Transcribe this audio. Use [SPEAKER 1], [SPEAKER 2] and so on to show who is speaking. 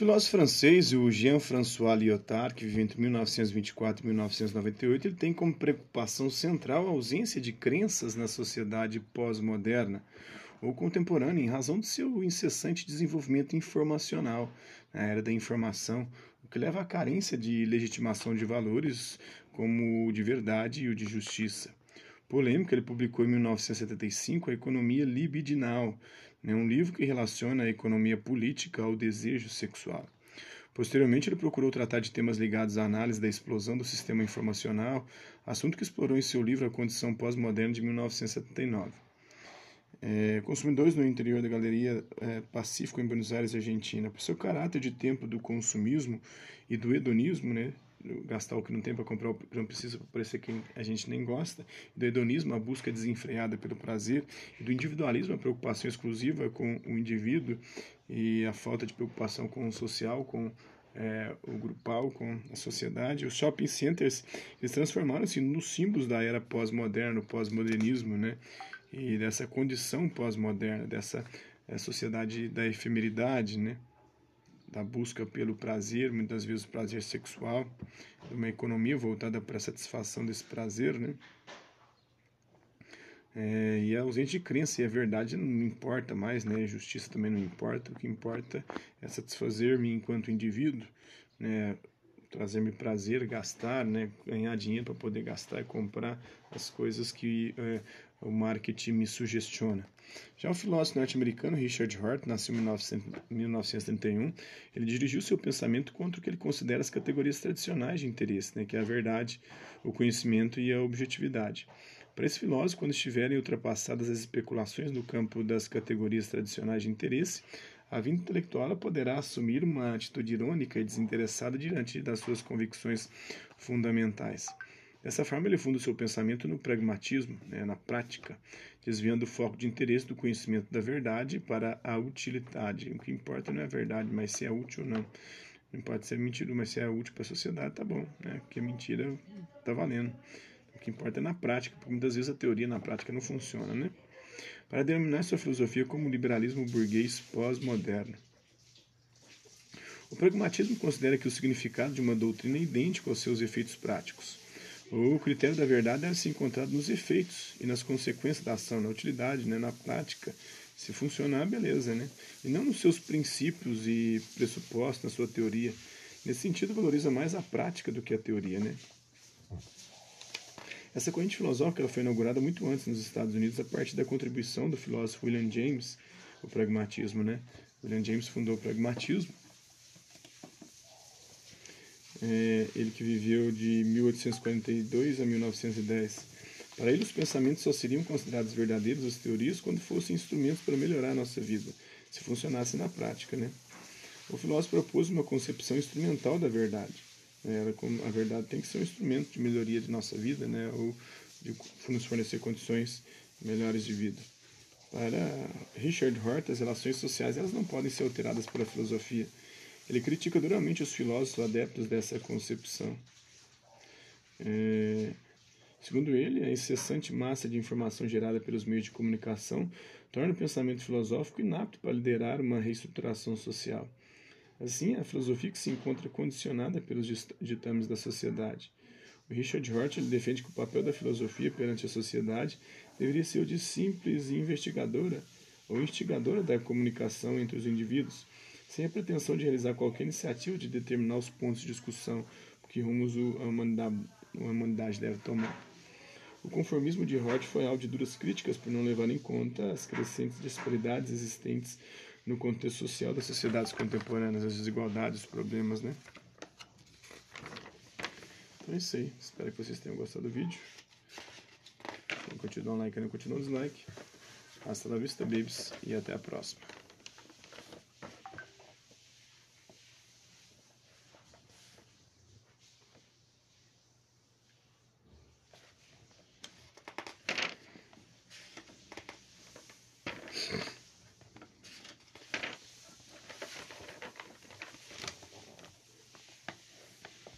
[SPEAKER 1] filósofo francês, o Jean-François Lyotard, que viveu entre 1924 e 1998, ele tem como preocupação central a ausência de crenças na sociedade pós-moderna ou contemporânea, em razão do seu incessante desenvolvimento informacional na era da informação, o que leva à carência de legitimação de valores como o de verdade e o de justiça. Polêmica, ele publicou em 1975 A Economia Libidinal, né, um livro que relaciona a economia política ao desejo sexual. Posteriormente, ele procurou tratar de temas ligados à análise da explosão do sistema informacional, assunto que explorou em seu livro A Condição Pós-Moderna de 1979. É, consumidores no interior da Galeria é, Pacífico em Buenos Aires, Argentina. Por seu caráter de tempo do consumismo e do hedonismo, né, gastar o que não tem para comprar o que não precisa para parecer que a gente nem gosta, do hedonismo, a busca desenfreada pelo prazer, e do individualismo, a preocupação exclusiva com o indivíduo e a falta de preocupação com o social, com é, o grupal, com a sociedade. Os shopping centers eles transformaram-se nos símbolos da era pós-moderna, pós-modernismo, né? E dessa condição pós-moderna, dessa é, sociedade da efemeridade, né? Da busca pelo prazer, muitas vezes o prazer sexual, uma economia voltada para a satisfação desse prazer, né? É, e a ausência de crença e a verdade não importa mais, né? A justiça também não importa. O que importa é satisfazer-me enquanto indivíduo, né? Trazer-me prazer, gastar, né? Ganhar dinheiro para poder gastar e comprar as coisas que é, o marketing me sugestiona. Já o filósofo norte-americano Richard Hort nasceu em 1931. Ele dirigiu seu pensamento contra o que ele considera as categorias tradicionais de interesse, né, que é a verdade, o conhecimento e a objetividade. Para esse filósofo, quando estiverem ultrapassadas as especulações no campo das categorias tradicionais de interesse, a vida intelectual poderá assumir uma atitude irônica e desinteressada diante das suas convicções fundamentais. Dessa forma, ele funda o seu pensamento no pragmatismo, né, na prática, desviando o foco de interesse do conhecimento da verdade para a utilidade. O que importa não é a verdade, mas se é útil ou não. Não pode ser mentira, mas se é útil para a sociedade, tá bom, né? Porque mentira tá valendo. O que importa é na prática, porque muitas vezes a teoria na prática não funciona, né? Para denominar sua filosofia como liberalismo burguês pós-moderno. O pragmatismo considera que o significado de uma doutrina é idêntico aos seus efeitos práticos. O critério da verdade deve ser encontrado nos efeitos e nas consequências da ação, na utilidade, né, na prática. Se funcionar, beleza, né? E não nos seus princípios e pressupostos, na sua teoria. Nesse sentido, valoriza mais a prática do que a teoria, né? Essa corrente filosófica foi inaugurada muito antes nos Estados Unidos a partir da contribuição do filósofo William James, o pragmatismo, né? William James fundou o pragmatismo é, ele que viveu de 1842 a 1910. Para ele, os pensamentos só seriam considerados verdadeiros, as teorias, quando fossem instrumentos para melhorar a nossa vida, se funcionassem na prática. Né? O filósofo propôs uma concepção instrumental da verdade. Como a verdade tem que ser um instrumento de melhoria de nossa vida, né? ou de nos fornecer condições melhores de vida. Para Richard Hort, as relações sociais elas não podem ser alteradas pela filosofia ele critica duramente os filósofos adeptos dessa concepção. É, segundo ele, a incessante massa de informação gerada pelos meios de comunicação torna o pensamento filosófico inapto para liderar uma reestruturação social. Assim, a filosofia que se encontra condicionada pelos ditames da sociedade. O Richard Hort defende que o papel da filosofia perante a sociedade deveria ser o de simples investigadora ou instigadora da comunicação entre os indivíduos, sem a pretensão de realizar qualquer iniciativa de determinar os pontos de discussão que rumos a humanidade deve tomar. O conformismo de Hort foi alvo de duras críticas por não levar em conta as crescentes disparidades existentes no contexto social das sociedades contemporâneas, as desigualdades, os problemas, né? Então é isso aí. Espero que vocês tenham gostado do vídeo. Então, quem né? continua um like, quem não continua um dislike. Hasta la vista, babies, e até a próxima.